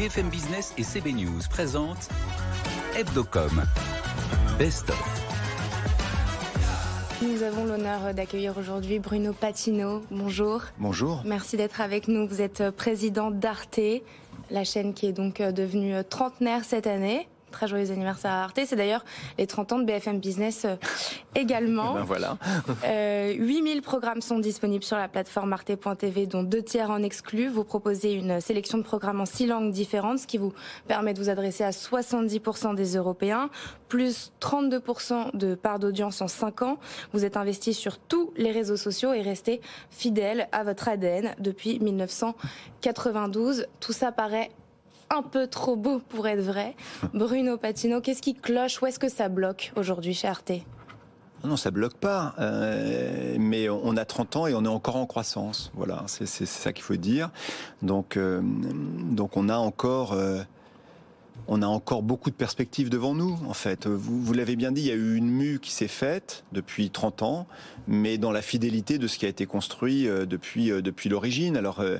BFM Business et CB News présentent Hebdocom. Best of. Nous avons l'honneur d'accueillir aujourd'hui Bruno Patino. Bonjour. Bonjour. Merci d'être avec nous. Vous êtes président d'Arte, la chaîne qui est donc devenue trentenaire cette année. Très joyeux anniversaire à Arte. C'est d'ailleurs les 30 ans de BFM Business euh, également. Ben voilà. euh, 8000 programmes sont disponibles sur la plateforme arte.tv, dont deux tiers en exclus. Vous proposez une sélection de programmes en six langues différentes, ce qui vous permet de vous adresser à 70% des Européens, plus 32% de part d'audience en 5 ans. Vous êtes investi sur tous les réseaux sociaux et restez fidèle à votre ADN depuis 1992. Tout ça paraît un peu trop beau pour être vrai. Bruno Patino, qu'est-ce qui cloche? Où est-ce que ça bloque aujourd'hui chez Arte non, ça bloque pas. Euh, mais on a 30 ans et on est encore en croissance. Voilà, c'est ça qu'il faut dire. Donc, euh, donc on a encore. Euh, on a encore beaucoup de perspectives devant nous, en fait. Vous, l'avez bien dit, il y a eu une mue qui s'est faite depuis 30 ans, mais dans la fidélité de ce qui a été construit euh, depuis, euh, depuis l'origine. Alors, euh,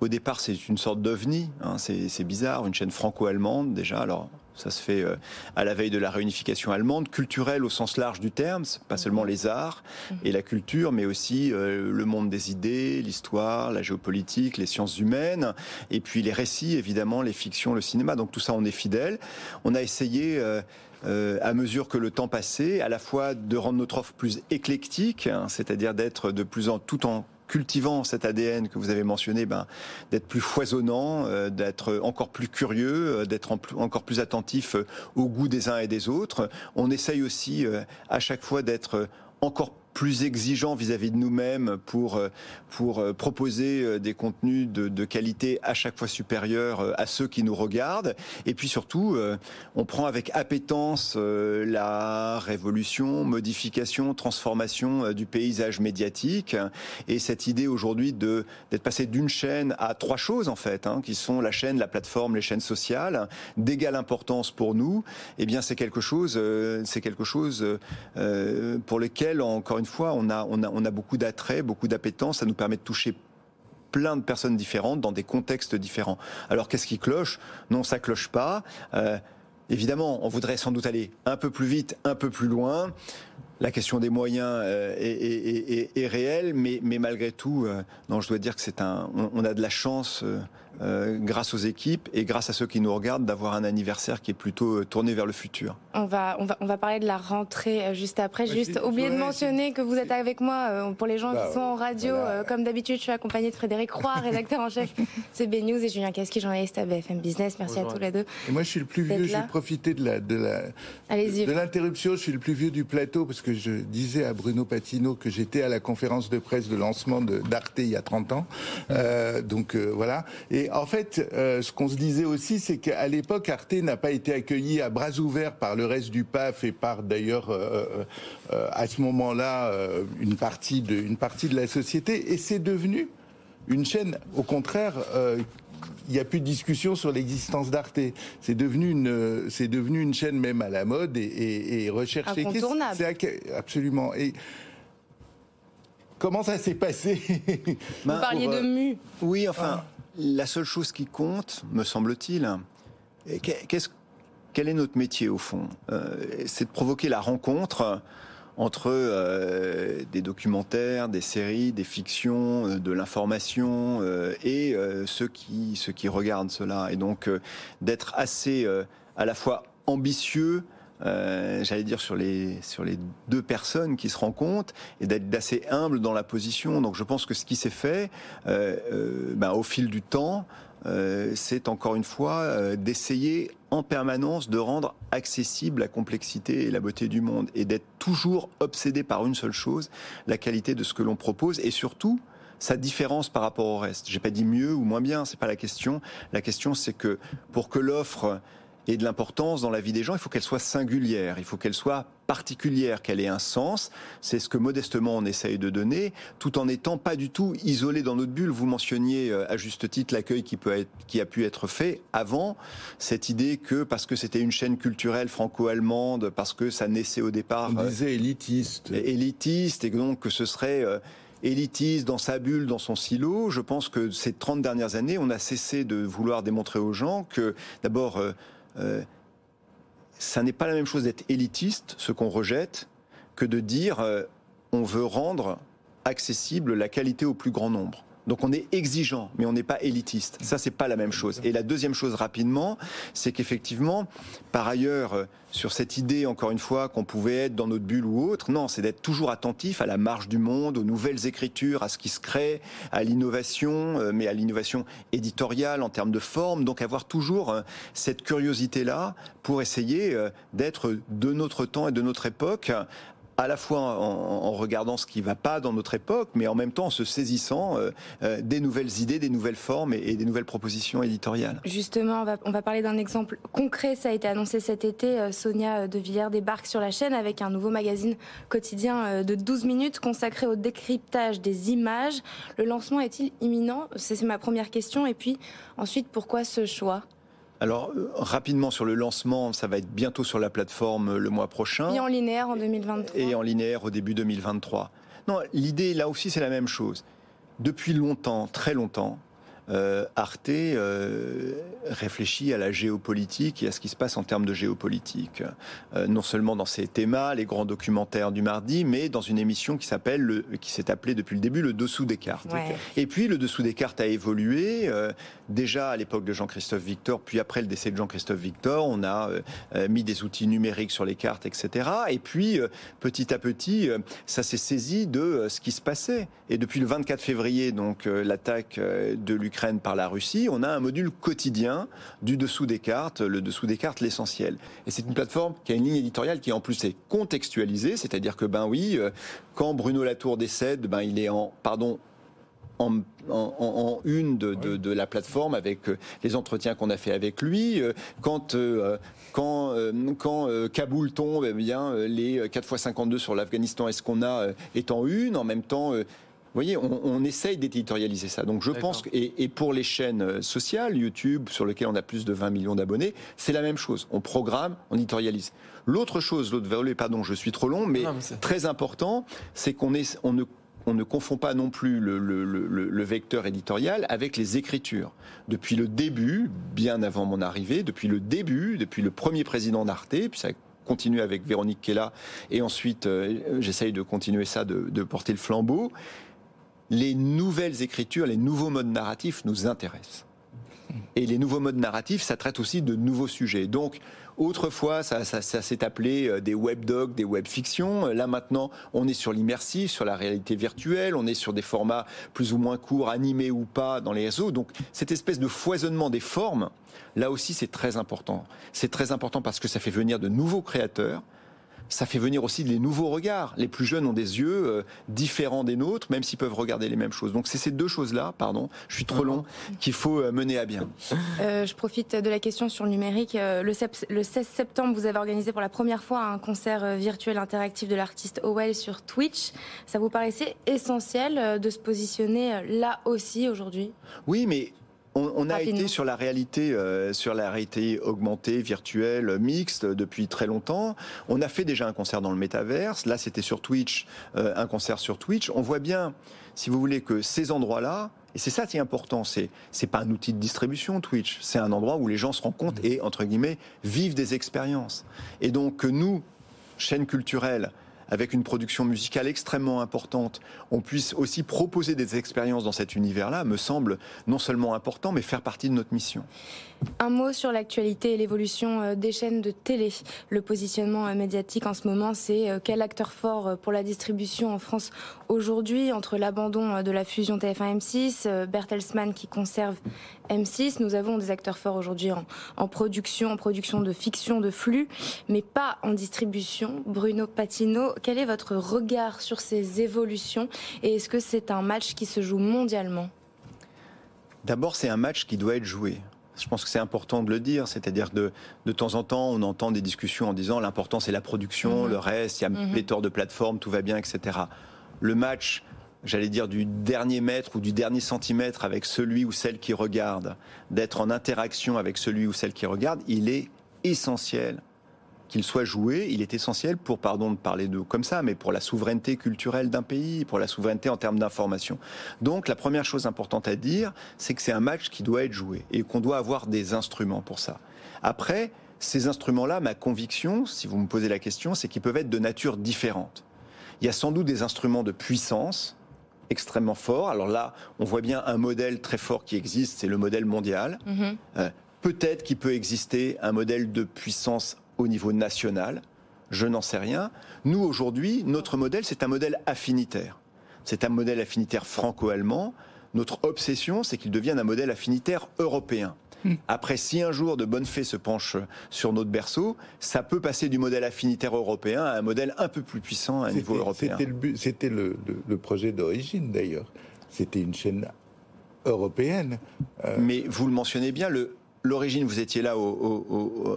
au départ, c'est une sorte d'ovni, hein, c'est bizarre, une chaîne franco-allemande déjà. Alors, ça se fait euh, à la veille de la réunification allemande, culturelle au sens large du terme, pas seulement les arts et la culture, mais aussi euh, le monde des idées, l'histoire, la géopolitique, les sciences humaines, et puis les récits, évidemment, les fictions, le cinéma. Donc tout ça, on est fidèle. On a essayé. Euh, à mesure que le temps passait, à la fois de rendre notre offre plus éclectique, hein, c'est-à-dire d'être de plus en tout en cultivant cet ADN que vous avez mentionné, ben, d'être plus foisonnant, euh, d'être encore plus curieux, euh, d'être encore plus attentif euh, au goût des uns et des autres. On essaye aussi à chaque fois d'être encore plus exigeant vis-à-vis de nous-mêmes pour euh, pour euh, proposer euh, des contenus de, qualité à chaque fois supérieurs à ceux qui nous regardent. Et puis surtout, on prend avec appétence la révolution, modification, transformation du paysage médiatique. Et cette idée aujourd'hui de d'être passé d'une chaîne à trois choses en fait, hein, qui sont la chaîne, la plateforme, les chaînes sociales, d'égale importance pour nous. Eh bien, c'est quelque chose, c'est quelque chose pour lequel encore une fois, on a, beaucoup d'attrait, beaucoup d'appétence. Ça nous permet de toucher plein de personnes différentes dans des contextes différents. Alors qu'est-ce qui cloche? Non, ça cloche pas. Euh, évidemment, on voudrait sans doute aller un peu plus vite, un peu plus loin. La question des moyens euh, est, réelle, mais, malgré tout, euh, je dois dire que c'est un, on, a de la chance. Euh, grâce aux équipes et grâce à ceux qui nous regardent, d'avoir un anniversaire qui est plutôt euh, tourné vers le futur. On va, on va, on va parler de la rentrée euh, juste après. juste oublier de mentionner que vous êtes avec moi pour les gens bah, qui sont en radio. comme d'habitude, je suis accompagnée de Frédéric Roy, rédacteur en chef CB News, et Julien Casqui, journaliste à BFM Business. Merci à tous les deux. Et moi, je suis le plus vieux. J'ai profité de la, de la, de l'interruption. Je suis le plus vieux du plateau parce que je disais à Bruno Patino que j'étais à la conférence de presse de lancement d'Arte il y a 30 ans. Euh, donc voilà. Et en fait, euh, ce qu'on se disait aussi, c'est qu'à l'époque, Arte n'a pas été accueilli à bras ouverts par le reste du PAF et par d'ailleurs euh, euh, à ce moment-là une partie de une partie de la société, et c'est devenu une chaîne, au contraire. il n'y a plus de discussion sur l'existence d'Arte. C'est devenu une, c'est devenu une chaîne même à la mode et, et, et recherchée. C'est absolument. Et comment ça s'est passé Vous parliez de mu. Oui, enfin. Ah. La seule chose qui compte, me semble-t-il, quel est notre métier au fond? Euh, C'est de provoquer la rencontre entre euh, des documentaires, des séries, des fictions, euh, de l'information et ceux qui ceux qui regardent cela, et donc d'être assez à la fois ambitieux euh, j'allais dire sur les sur les deux personnes qui se rencontrent et d'être assez humble dans la position. Donc je pense que ce qui s'est fait euh, euh, ben, au fil du temps, c'est encore une fois d'essayer en permanence de rendre accessible la complexité et la beauté du monde et d'être toujours obsédé par une seule chose, la qualité de ce que l'on propose et surtout sa différence par rapport au reste. J'ai pas dit mieux ou moins bien, c'est pas la question. La question c'est que pour que l'offre et de l'importance dans la vie des gens, il faut qu'elle soit singulière, il faut qu'elle soit particulière, qu'elle ait un sens. C'est ce que modestement on essaye de donner, tout en étant pas du tout isolé dans notre bulle. Vous mentionniez euh, à juste titre l'accueil qui peut être, qui a pu être fait avant cette idée que parce que c'était une chaîne culturelle franco-allemande, parce que ça naissait au départ, on disait élitiste, élitiste, et donc que ce serait euh, élitiste dans sa bulle, dans son silo. Je pense que ces 30 dernières années, on a cessé de vouloir démontrer aux gens que, d'abord, ça n'est pas la même chose d'être élitiste, ce qu'on rejette, que de dire on veut rendre accessible la qualité au plus grand nombre. Donc on est exigeant, mais on n'est pas élitiste. Ça, c'est pas la même chose. Et la deuxième chose rapidement, c'est qu'effectivement, par ailleurs, euh, sur cette idée, encore une fois, qu'on pouvait être dans notre bulle ou autre, non, c'est d'être toujours attentif à la marge du monde, aux nouvelles écritures, à ce qui se crée, à l'innovation, euh, mais à l'innovation éditoriale en termes de forme. Donc avoir toujours euh, cette curiosité-là pour essayer d'être de notre temps et de notre époque à la fois en, regardant ce qui ne va pas dans notre époque, mais en même temps en se saisissant euh, euh, des nouvelles idées, des nouvelles formes et, des nouvelles propositions éditoriales. Justement, on va, parler d'un exemple concret. Ça a été annoncé cet été. Euh, Sonia De Villers débarque sur la chaîne avec un nouveau magazine quotidien de 12 minutes consacré au décryptage des images. Le lancement est-il imminent? C'est ma première question. Et puis ensuite, pourquoi ce choix? Alors, euh, rapidement sur le lancement, ça va être bientôt sur la plateforme euh, le mois prochain. Et en linéaire en 2023. Et en linéaire au début 2023. Non, l'idée là aussi c'est la même chose. Depuis longtemps, très longtemps, euh, Arte euh, réfléchit à la géopolitique et à ce qui se passe en termes de géopolitique. Euh, non seulement dans ses thémas, les grands documentaires du mardi, mais dans une émission qui s'appelle, qui s'est appelée depuis le début le dessous des cartes. Et puis le dessous des cartes a évolué. déjà à l'époque de Jean-Christophe Victor, puis après le décès de Jean-Christophe Victor, on a mis des outils numériques sur les cartes, etc. Et puis petit à petit, ça s'est saisi de ce qui se passait. Et depuis le 24 février, donc l'attaque de l'Ukraine par la Russie, on a un module quotidien du dessous des cartes, le dessous des cartes, l'essentiel. Et c'est une plateforme qui a une ligne éditoriale qui en plus est contextualisée, c'est-à-dire que ben oui, euh, quand Bruno Latour décède, ben il est en pardon en, une de, la plateforme avec euh, les entretiens qu'on a fait avec lui. Euh, quand quand, quand Kaboul tombe, eh bien les 4 x 52 sur l'Afghanistan, est-ce qu'on a est en une? En même temps, voyez, on, essaye d'éditorialiser ça. Donc je pense que, et, pour les chaînes euh, sociales, YouTube, sur lesquelles on a plus de 20 millions d'abonnés, c'est la même chose. On programme, on éditorialise. L'autre chose, l'autre volet, pardon, je suis trop long, mais, très important, c'est qu'on on ne on ne confond pas non plus le, le, vecteur éditorial avec les écritures. Depuis le début, bien avant mon arrivée, depuis le début, depuis le premier président d'Arte, puis ça continuer avec Véronique Kella, et ensuite euh, j'essaye de continuer ça, de, de porter le flambeau les nouvelles écritures, les nouveaux modes narratifs nous intéressent. Et les nouveaux modes narratifs, ça traite aussi de nouveaux sujets. Donc, autrefois, ça, s'est appelé euh, des web docs, des web fictions. Là, maintenant, on est sur l'immersif, sur la réalité virtuelle, on est sur des formats plus ou moins courts, animés ou pas, dans les réseaux. Donc, cette espèce de foisonnement des formes, là aussi, c'est très important. C'est très important parce que ça fait venir de nouveaux créateurs, ça fait venir aussi les nouveaux regards. Les plus jeunes ont des yeux euh, différents des nôtres, même s'ils peuvent regarder les mêmes choses. Donc c'est ces deux choses-là, pardon, je suis trop long, qu'il faut euh, mener à bien. Euh, je profite de la question sur le numérique. Le, 16 septembre, vous avez organisé pour la première fois un concert virtuel interactif de l'artiste Owell sur Twitch. Ça vous paraissait essentiel de se positionner là aussi aujourd'hui? Oui, mais on, a été sur la réalité, euh, sur la réalité augmentée, virtuelle, mixte depuis très longtemps. On a fait déjà un concert dans le métaverse. Là, c'était sur Twitch, euh, un concert sur Twitch. On voit bien, si vous voulez, que ces endroits-là, et c'est ça qui est important, c'est c'est pas un outil de distribution Twitch, c'est un endroit où les gens se rencontrent et entre guillemets vivent des expériences. Et donc que nous, chaîne culturelle, avec une production musicale extrêmement importante, on puisse aussi proposer des expériences dans cet univers-là, me semble non seulement important, mais faire partie de notre mission. Un mot sur l'actualité et l'évolution euh, des chaînes de télé. Le positionnement euh, médiatique en ce moment, c'est euh, quel acteur fort pour la distribution en France aujourd'hui entre l'abandon de la fusion TF1-M6, Bertelsmann qui conserve M6. Nous avons des acteurs forts aujourd'hui en, production, en production de fiction, de flux, mais pas en distribution. Bruno Patino, quel est votre regard sur ces évolutions et est-ce que c'est un match qui se joue mondialement? D'abord, c'est un match qui doit être joué. Je pense que c'est important de le dire, c'est-à-dire de de temps en temps, on entend des discussions en disant l'important c'est la production, mhm. le reste, il y a mm pléthore de plateformes, tout va bien, etc. Le match, j'allais dire, du dernier mètre ou du dernier centimètre avec celui ou celle qui regarde, d'être en interaction avec celui ou celle qui regarde, il est essentiel qu'il soit joué, il est essentiel pour, pardon de parler de comme ça, mais pour la souveraineté culturelle d'un pays, pour la souveraineté en termes d'information. Donc la première chose importante à dire, c'est que c'est un match qui doit être joué et qu'on doit avoir des instruments pour ça. Après, ces instruments-là, ma conviction, si vous me posez la question, c'est qu'ils peuvent être de nature différente. Il y a sans doute des instruments de puissance extrêmement forts. Alors là, on voit bien un modèle très fort qui existe, c'est le modèle mondial. Mm-hmm. Euh, peut-être qu'il peut exister un modèle de puissance au niveau national. Je n'en sais rien. Nous, aujourd'hui, notre modèle, c'est un modèle affinitaire. C'est un modèle affinitaire franco-allemand. Notre obsession, c'est qu'il devienne un modèle affinitaire européen. Hmm. Après, si un jour de bonne fée se penche sur notre berceau, ça peut passer du modèle affinitaire européen à un modèle un peu plus puissant à un niveau européen. C'était le, le, projet d'origine d'ailleurs. C'était une chaîne européenne. Euh, Mais vous le mentionnez bien, le, L'origine, vous étiez là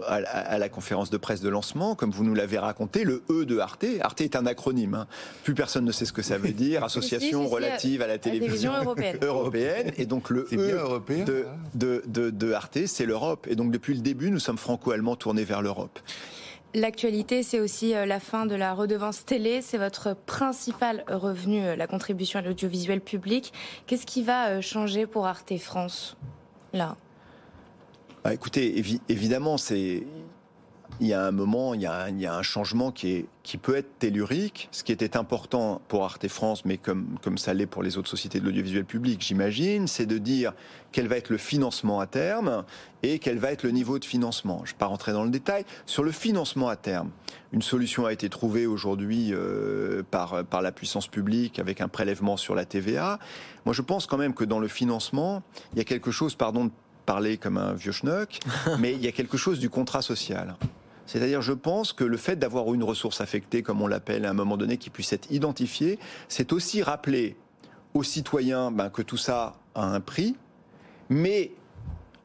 à, la conférence de presse de lancement, comme vous nous l'avez raconté, le E de Arte. Arte est un acronyme. Hein. Plus personne ne sait ce que ça veut dire. Association relative à la télévision, européenne. Et donc le E de, de Arte, c'est l'Europe. Et donc depuis le début, nous sommes franco-allemands tournés vers l'Europe. L'actualité, c'est aussi euh, la fin de la redevance télé. C'est votre principal revenu, euh, la contribution à l'audiovisuel public. Qu'est-ce qui va euh, changer pour Arte France, là? Bah, écoutez, évidemment, il y a un moment, il y a, un changement qui, peut être tellurique. Ce qui était important pour Arte France, mais comme, ça l'est pour les autres sociétés de l'audiovisuel public, j'imagine, c'est de dire quel va être le financement à terme et quel va être le niveau de financement. Je ne vais pas rentrer dans le détail. Sur le financement à terme, une solution a été trouvée aujourd'hui euh, par, par la puissance publique avec un prélèvement sur la TVA. Moi, je pense quand même que dans le financement, il y a quelque chose, pardon, parler comme un vieux schnock, mais il y a quelque chose du contrat social. C'est-à-dire, je pense que le fait d'avoir une ressource affectée, comme on l'appelle à un moment donné, qui puisse être identifiée, c'est aussi rappeler aux citoyens ben, que tout ça a un prix, mais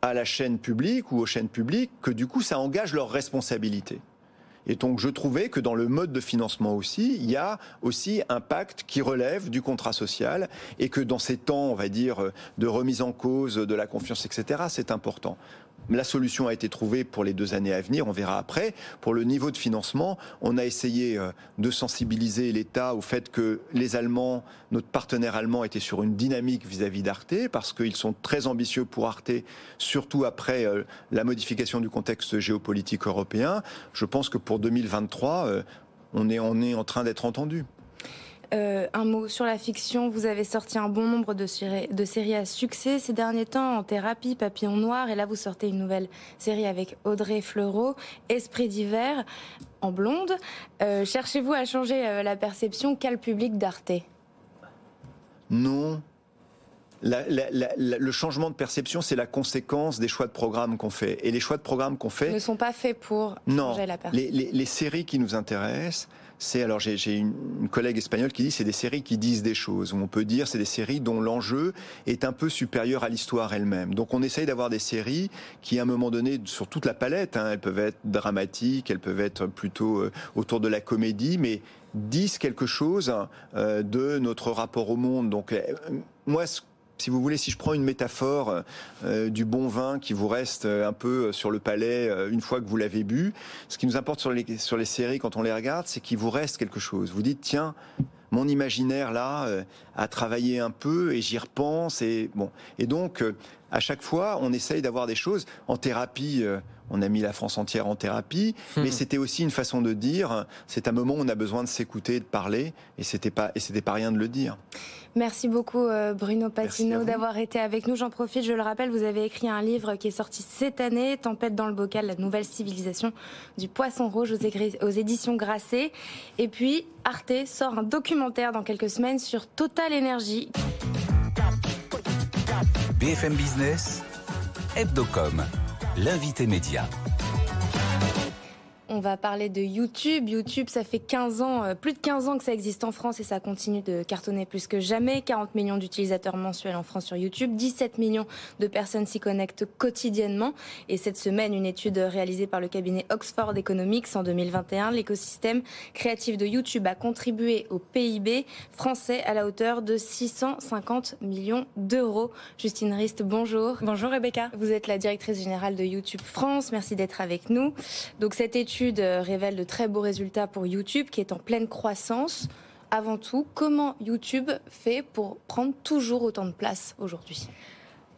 à la chaîne publique ou aux chaînes publiques que du coup ça engage leur responsabilité. Et donc je trouvais que dans le mode de financement aussi, il y a aussi un pacte qui relève du contrat social et que dans ces temps, on va dire, de remise en cause de la confiance, etc., c'est important. La solution a été trouvée pour les deux années à venir, on verra après. Pour le niveau de financement, on a essayé euh, de sensibiliser l'État au fait que les Allemands, notre partenaire allemand, était sur une dynamique vis-à-vis d'Arte, parce qu'ils sont très ambitieux pour Arte, surtout après euh, la modification du contexte géopolitique européen. Je pense que pour 2023, euh, on est, on est en train d'être entendu. Euh, un mot sur la fiction. Vous avez sorti un bon nombre de, séries à succès ces derniers temps, en thérapie, Papillon Noir, et là vous sortez une nouvelle série avec Audrey Fleurot, Esprit d'hiver, en blonde. Euh, cherchez-vous à changer euh, la perception qu'a le public d'Arte? Non. le changement de perception, c'est la conséquence des choix de programme qu'on fait. Et les choix de programme qu'on fait ne sont pas faits pour changer la perception. Les, les séries qui nous intéressent, c'est alors j'ai une, collègue espagnole qui dit c'est des séries qui disent des choses. on peut dire c'est des séries dont l'enjeu est un peu supérieur à l'histoire elle-même. Donc on essaye d'avoir des séries qui à un moment donné sur toute la palette, hein, elles peuvent être dramatiques, elles peuvent être plutôt euh, autour de la comédie, mais disent quelque chose euh, de notre rapport au monde. Donc euh, moi si vous voulez, si je prends une métaphore euh, du bon vin qui vous reste euh, un peu sur le palais euh, une fois que vous l'avez bu, ce qui nous importe sur les, sur les séries quand on les regarde, c'est qu'il vous reste quelque chose. Vous dites, tiens, mon imaginaire là a travaillé un peu et j'y repense et bon. Et donc, à chaque fois, on essaye d'avoir des choses en thérapie on a mis la France entière en thérapie, hmm. mais c'était aussi une façon de dire, c'est un moment où on a besoin de s'écouter, de parler, et c'était pas, et c'était pas rien de le dire. Merci beaucoup euh, Bruno Patino d'avoir été avec nous. J'en profite, je le rappelle, vous avez écrit un livre qui est sorti cette année, Tempête dans le bocal, la nouvelle civilisation du poisson rouge aux, éditions Grasset. Et puis Arte sort un documentaire dans quelques semaines sur Total Energy. BFM Business, Hebdocom l'invité média. On va parler de YouTube. YouTube, ça fait 15 ans, euh, plus de 15 ans que ça existe en France et ça continue de cartonner plus que jamais. 40 millions d'utilisateurs mensuels en France sur YouTube, 17 millions de personnes s'y connectent quotidiennement. Et cette semaine, une étude réalisée par le cabinet Oxford Economics en 2021, l'écosystème créatif de YouTube a contribué au PIB français à la hauteur de 650 millions d'euros. Justine Rist, bonjour. Bonjour Rebecca. Vous êtes la directrice générale de YouTube France. Merci d'être avec nous. Donc cette étude étude révèle de très beaux résultats pour YouTube qui est en pleine croissance. Avant tout, comment YouTube fait pour prendre toujours autant de place aujourd'hui?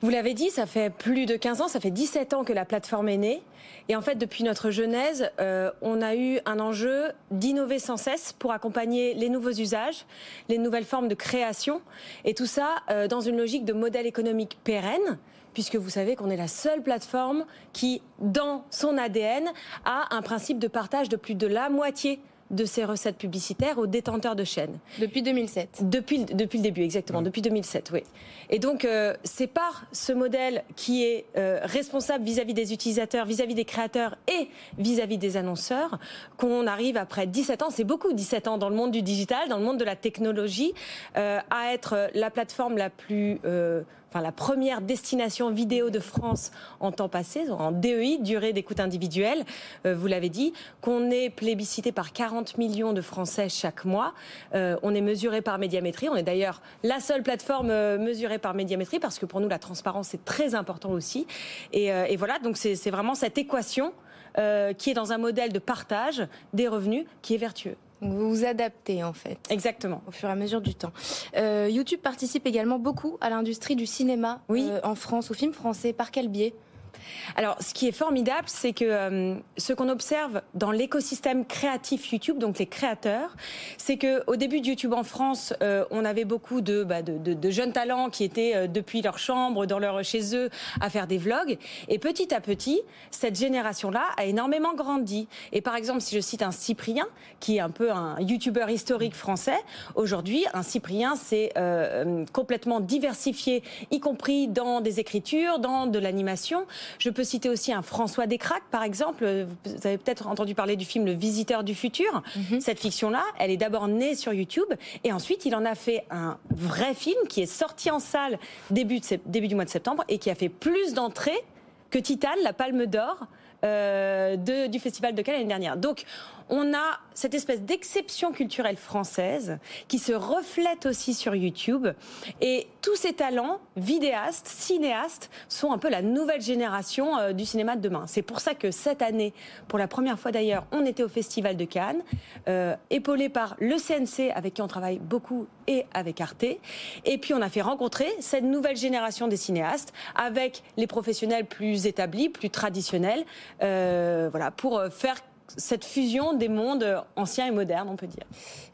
Vous l'avez dit, ça fait plus de 15 ans, ça fait 17 ans que la plateforme est née. Et en fait, depuis notre genèse, euh, on a eu un enjeu d'innover sans cesse pour accompagner les nouveaux usages, les nouvelles formes de création, et tout ça euh, dans une logique de modèle économique pérenne puisque vous savez qu'on est la seule plateforme qui, dans son ADN, a un principe de partage de plus de la moitié de ces recettes publicitaires aux détenteurs de chaînes. Depuis 2007 Depuis, depuis le début, exactement, depuis 2007, oui. Et donc, euh, c'est par ce modèle qui est euh, responsable vis-à-vis des utilisateurs, vis-à-vis des créateurs et vis-à-vis des annonceurs qu'on arrive après 17 ans, c'est beaucoup 17 ans dans le monde du digital, dans le monde de la technologie, euh, à être la plateforme la plus la première destination vidéo de France en temps passé, en DEI, durée d'écoute individuelle, euh, vous l'avez dit, qu'on est plébiscité par 40 millions de Français chaque mois. Euh, on est mesuré par médiamétrie. On est d'ailleurs la seule plateforme euh, mesurée par médiamétrie parce que pour nous la transparence est très important aussi. Et voilà, donc c'est vraiment cette équation qui est dans un modèle de partage des revenus qui est vertueux. Vous vous adaptez en fait. Exactement. Au fur et à mesure du temps. Euh, YouTube participe également beaucoup à l'industrie du cinéma oui. Euh, en France, au film français. Par quel biais? Alors, ce qui est formidable, c'est que euh, ce qu'on observe dans l'écosystème créatif YouTube, donc les créateurs, c'est que au début de YouTube en France, euh, on avait beaucoup de, bah, de, jeunes talents qui étaient euh, depuis leur chambre, dans leur chez eux, à faire des vlogs. Et petit à petit, cette génération-là a énormément grandi. Et par exemple, si je cite un Cyprien, qui est un peu un YouTuber historique français, aujourd'hui, un Cyprien, c'est complètement diversifié, y compris dans des écritures, dans de l'animation. Je peux citer aussi un François Descraques, par exemple. Vous avez peut-être entendu parler du film Le Visiteur du futur. Mhm. Cette fiction-là, elle est d'abord née sur YouTube et ensuite il en a fait un vrai film qui est sorti en salle début, début du mois de septembre et qui a fait plus d'entrées que Titane, la Palme d'Or. Euh, du Festival de Cannes l'année dernière. Donc, on a cette espèce d'exception culturelle française qui se reflète aussi sur YouTube. Et tous ces talents, vidéastes, cinéastes, sont un peu la nouvelle génération euh, du cinéma de demain. C'est pour ça que cette année, pour la première fois d'ailleurs, on était au Festival de Cannes, euh, épaulé par le CNC, avec qui on travaille beaucoup, et avec Arte. Et puis on a fait rencontrer cette nouvelle génération des cinéastes avec les professionnels plus établis, plus traditionnels, euh, voilà, pour faire cette fusion des mondes anciens et modernes, on peut dire.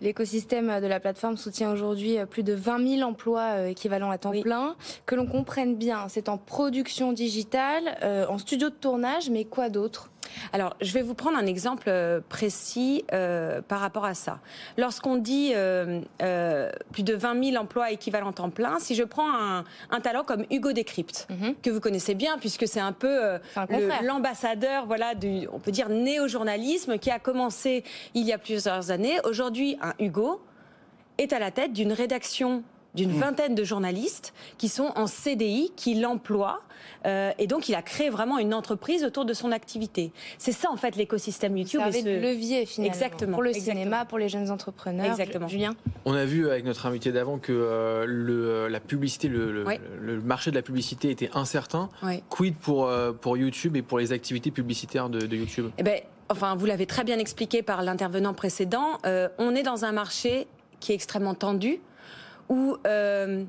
L'écosystème de la plateforme soutient aujourd'hui plus de 20 000 emplois euh, équivalents à temps plein. Que l'on comprenne bien, c'est en production digitale, euh, en studio de tournage, mais quoi d'autre? Alors, je vais vous prendre un exemple euh, précis euh, par rapport à ça. Lorsqu'on dit euh, plus de 20 000 emplois équivalents temps plein, si je prends un, talent comme Hugo Décrypte, mhm. que vous connaissez bien, puisque c'est un peu l'ambassadeur, voilà, du, on peut dire, néo-journalisme, qui a commencé il y a plusieurs années. Aujourd'hui, un Hugo est à la tête d'une rédaction d'une mm. vingtaine de journalistes qui sont en CDI, qui l'emploient. Euh, et donc, il a créé vraiment une entreprise autour de son activité. C'est ça, en fait, l'écosystème YouTube. Ça ce... levier, finalement. Exactement. Pour le cinéma, pour les jeunes entrepreneurs. Exactement. Julien On a vu avec notre invité d'avant que euh, le, la publicité, le, le, marché de la publicité était incertain. Quid pour, euh, pour YouTube et pour les activités publicitaires de, de YouTube? Eh ben, Enfin, vous l'avez très bien expliqué par l'intervenant précédent. Euh, on est dans un marché qui est extrêmement tendu où euh,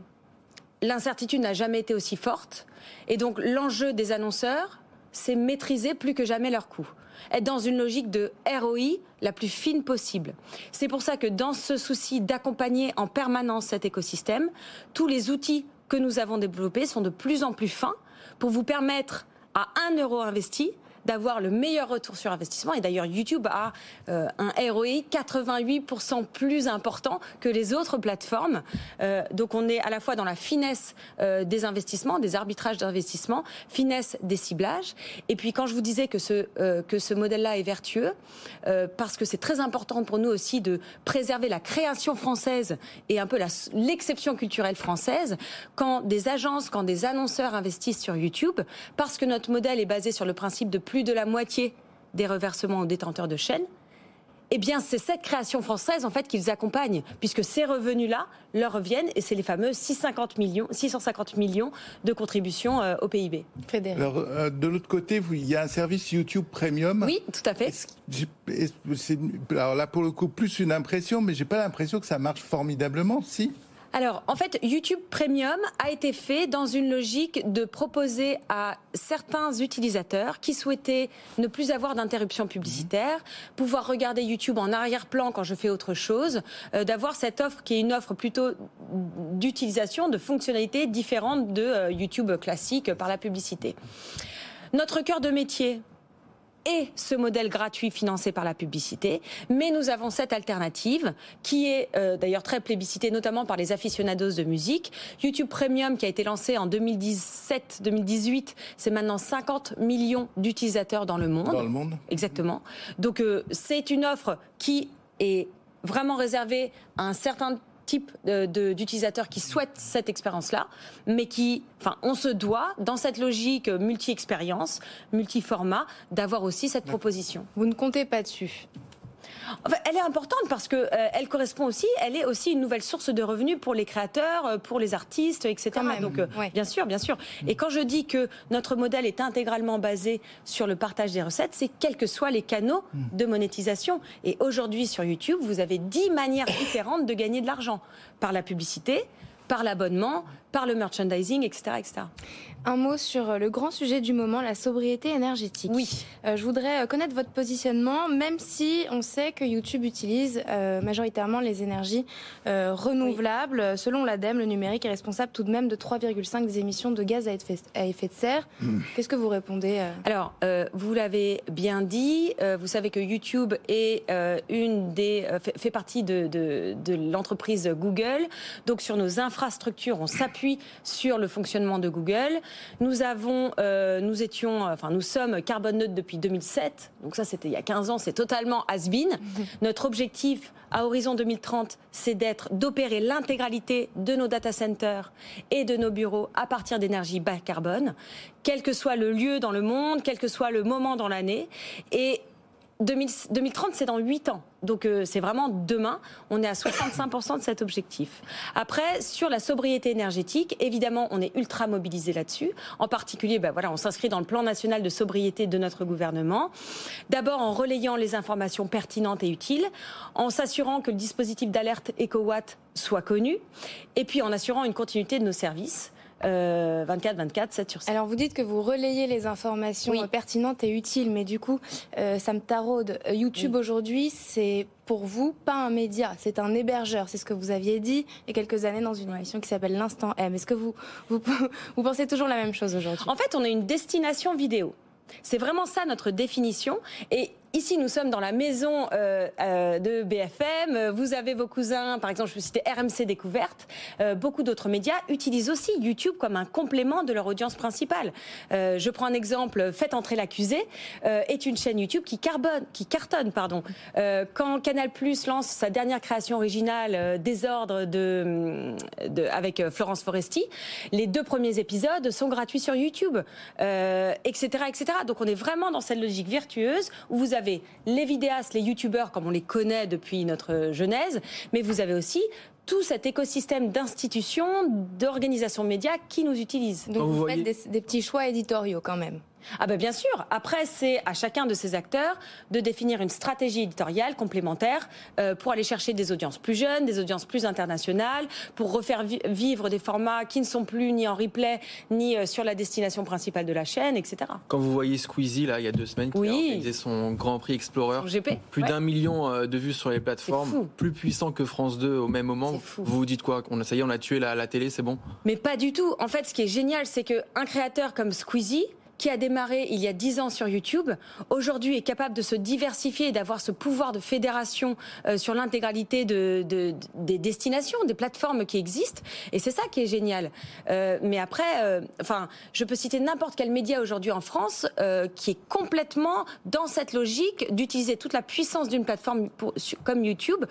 l'incertitude n'a jamais été aussi forte. Et donc l'enjeu des annonceurs, c'est maîtriser plus que jamais leurs coûts. Être dans une logique de ROI la plus fine possible. C'est pour ça que dans ce souci d'accompagner en permanence cet écosystème, tous les outils que nous avons développés sont de plus en plus fins pour vous permettre à un euro investi d'avoir le meilleur retour sur investissement. Et d'ailleurs, YouTube a euh, un ROI 88% plus important que les autres plateformes. Euh, donc on est à la fois dans la finesse euh, des investissements, des arbitrages d'investissement, finesse des ciblages. Et puis quand je vous disais que ce, que ce modèle-là est vertueux, parce que c'est très important pour nous aussi de préserver la création française et un peu l'exception culturelle française, quand des agences, quand des annonceurs investissent sur YouTube, parce que notre modèle est basé sur le principe de plus de la moitié des reversements aux détenteurs de chaînes, eh bien, c'est cette création française en fait qu'ils accompagnent, puisque ces revenus-là leur reviennent et c'est les fameux 650 millions, 650 millions de contributions euh, au PIB. Frédéric. Alors, euh, de l'autre côté, il y a un service YouTube Premium. Oui, tout à fait. alors là, pour le coup, plus une impression, mais j'ai pas l'impression que ça marche formidablement, si? Alors, en fait, YouTube Premium a été fait dans une logique de proposer à certains utilisateurs qui souhaitaient ne plus avoir d'interruption publicitaire, pouvoir regarder YouTube en arrière-plan quand je fais autre chose, euh, d'avoir cette offre qui est une offre plutôt d'utilisation, de fonctionnalités différentes de euh, YouTube classique par la publicité. Notre cœur de métier, et ce modèle gratuit financé par la publicité, mais nous avons cette alternative qui est euh, d'ailleurs très plébiscitée notamment par les aficionados de musique. YouTube Premium qui a été lancé en 2017-2018, c'est maintenant 50 millions d'utilisateurs dans le monde. Dans le monde. Exactement. Donc euh, c'est une offre qui est vraiment réservée à un certain type d'utilisateurs qui souhaitent cette expérience-là, mais qui, enfin, on se doit, dans cette logique multi-expérience, multi-format, d'avoir aussi cette proposition. Vous ne comptez pas dessus elle est importante parce que euh, elle correspond aussi, elle est aussi une nouvelle source de revenus pour les créateurs, euh, pour les artistes, etc. Donc, euh, bien sûr, bien sûr. Et quand je dis que notre modèle est intégralement basé sur le partage des recettes, c'est quels que soient les canaux hmm. de monétisation. Et aujourd'hui, sur YouTube, vous avez dix manières différentes de gagner de l'argent par la publicité, par l'abonnement, par le merchandising, etc., etc. Un mot sur euh, le grand sujet du moment, la sobriété énergétique. Oui. Euh, je voudrais euh, connaître votre positionnement, même si on sait que YouTube utilise majoritairement les énergies renouvelables. Selon l'ADEME, le numérique est responsable tout de même de 3,5 des émissions de gaz à effet, de serre. Hmm. Qu'est-ce que vous répondez Alors, vous l'avez bien dit, vous savez que YouTube est une des, fait, partie de, de, de l'entreprise Google. Donc, sur nos infrastructures, on s'appuie sur le fonctionnement de Google. Nous avons, euh, nous étions, enfin, nous sommes carbone neutre depuis 2007. Donc ça, c'était il y a 15 ans. C'est totalement has-been. Notre objectif à horizon 2030, c'est d'être, d'opérer l'intégralité de nos data centers et de nos bureaux à partir d'énergie bas carbone, quel que soit le lieu dans le monde, quel que soit le moment dans l'année. Et 2030, c'est dans 8 ans. Donc euh, c'est vraiment demain. On est à 65% de cet objectif. Après, sur la sobriété énergétique, évidemment, on est ultra mobilisé là-dessus. En particulier, ben voilà, on s'inscrit dans le plan national de sobriété de notre gouvernement. D'abord en relayant les informations pertinentes et utiles, en s'assurant que le dispositif d'alerte EcoWatt soit connu, et puis en assurant une continuité de nos services. 24, 24, 7 sur 7. Alors vous dites que vous relayez les informations pertinentes et utiles, mais du coup, euh, ça me taraude. Euh, YouTube aujourd'hui, c'est pour vous pas un média, c'est un hébergeur. C'est ce que vous aviez dit il y a quelques années dans une émission qui s'appelle l'Instant M. Est-ce que vous, vous, vous pensez toujours la même chose aujourd'hui? En fait, on est une destination vidéo. C'est vraiment ça notre définition. Et Ici, nous sommes dans la maison euh, euh, de BFM. Vous avez vos cousins, par exemple, je peux citer RMC Découverte. Euh, beaucoup d'autres médias utilisent aussi YouTube comme un complément de leur audience principale. je prends un exemple. Faites entrer l'accusé est une chaîne YouTube qui carbone, qui cartonne, pardon. quand Canal Plus lance sa dernière création originale, Désordre de, avec Florence Foresti, les deux premiers épisodes sont gratuits sur YouTube, etc., etc. Donc, on est vraiment dans cette logique vertueuse où vous avez avez les vidéastes, les youtubeurs comme on les connaît depuis notre genèse, mais vous avez aussi tout cet écosystème d'institutions, d'organisations médias qui nous utilisent. Donc vous, faites des, petits choix éditoriaux quand même. Ah ben bien sûr. Après, c'est à chacun de ces acteurs de définir une stratégie éditoriale complémentaire euh, pour aller chercher des audiences plus jeunes, des audiences plus internationales, pour refaire vivre des formats qui ne sont plus ni en replay ni euh, sur la destination principale de la chaîne, etc. Quand vous voyez Squeezie là, il y a deux semaines, qui a organisé son Grand Prix Explorer, GP, plus d'un million euh, de vues sur les plateformes, plus puissant que France 2 au même moment. Vous vous dites quoi? On a, Ça y est, on a tué la, la télé, c'est bon? Mais pas du tout. En fait, ce qui est génial, c'est qu'un créateur comme Squeezie qui a démarré il y a dix ans sur YouTube, aujourd'hui est capable de se diversifier et d'avoir ce pouvoir de fédération euh, sur l'intégralité de, des destinations, des plateformes qui existent. Et c'est ça qui est génial. Euh, mais après, euh, je peux citer n'importe quel média aujourd'hui en France qui est complètement dans cette logique d'utiliser toute la puissance d'une plateforme comme YouTube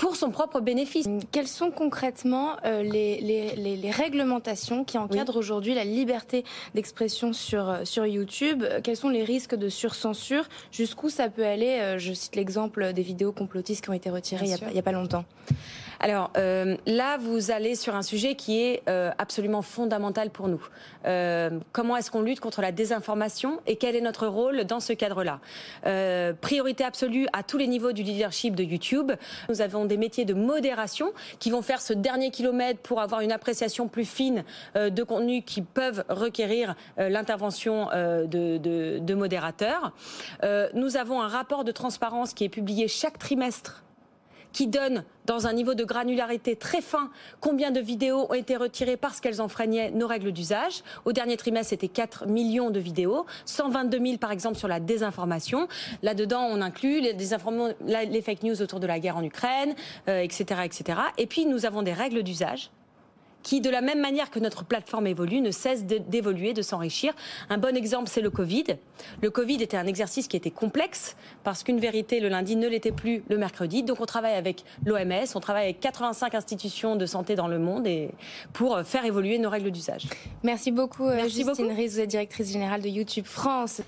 pour son propre bénéfice. Quelles sont concrètement euh, les, les, les, réglementations qui encadrent aujourd'hui la liberté d'expression sur, euh, sur YouTube? Quels sont les risques de surcensure? Jusqu'où ça peut aller? Je cite l'exemple des vidéos complotistes qui ont été retirées il n'y a, pas longtemps. Alors euh, là, vous allez sur un sujet qui est euh, absolument fondamental pour nous. Euh, comment est-ce qu'on lutte contre la désinformation et quel est notre rôle dans ce cadre-là? Priorité absolue à tous les niveaux du leadership de YouTube. Nous avons des métiers de modération qui vont faire ce dernier kilomètre pour avoir une appréciation plus fine de contenus qui peuvent requérir l'intervention de, modérateurs. nous avons un rapport de transparence qui est publié chaque trimestre qui donne dans un niveau de granularité très fin combien de vidéos ont été retirées parce qu'elles enfreignaient nos règles d'usage. Au dernier trimestre, c'était 4 millions de vidéos, 122 000 par exemple sur la désinformation. Là-dedans, on inclut les, fake news autour de la guerre en Ukraine, etc., euh, etc. Et puis, nous avons des règles d'usage qui, de la même manière que notre plateforme évolue, ne cesse d'évoluer, de s'enrichir. Un bon exemple, c'est le Covid. Le Covid était un exercice qui était complexe parce qu'une vérité le lundi ne l'était plus le mercredi. Donc on travaille avec l'OMS, on travaille avec 85 institutions de santé dans le monde et pour faire évoluer nos règles d'usage. Merci beaucoup, euh, Merci Justine beaucoup. vous êtes directrice générale de YouTube France.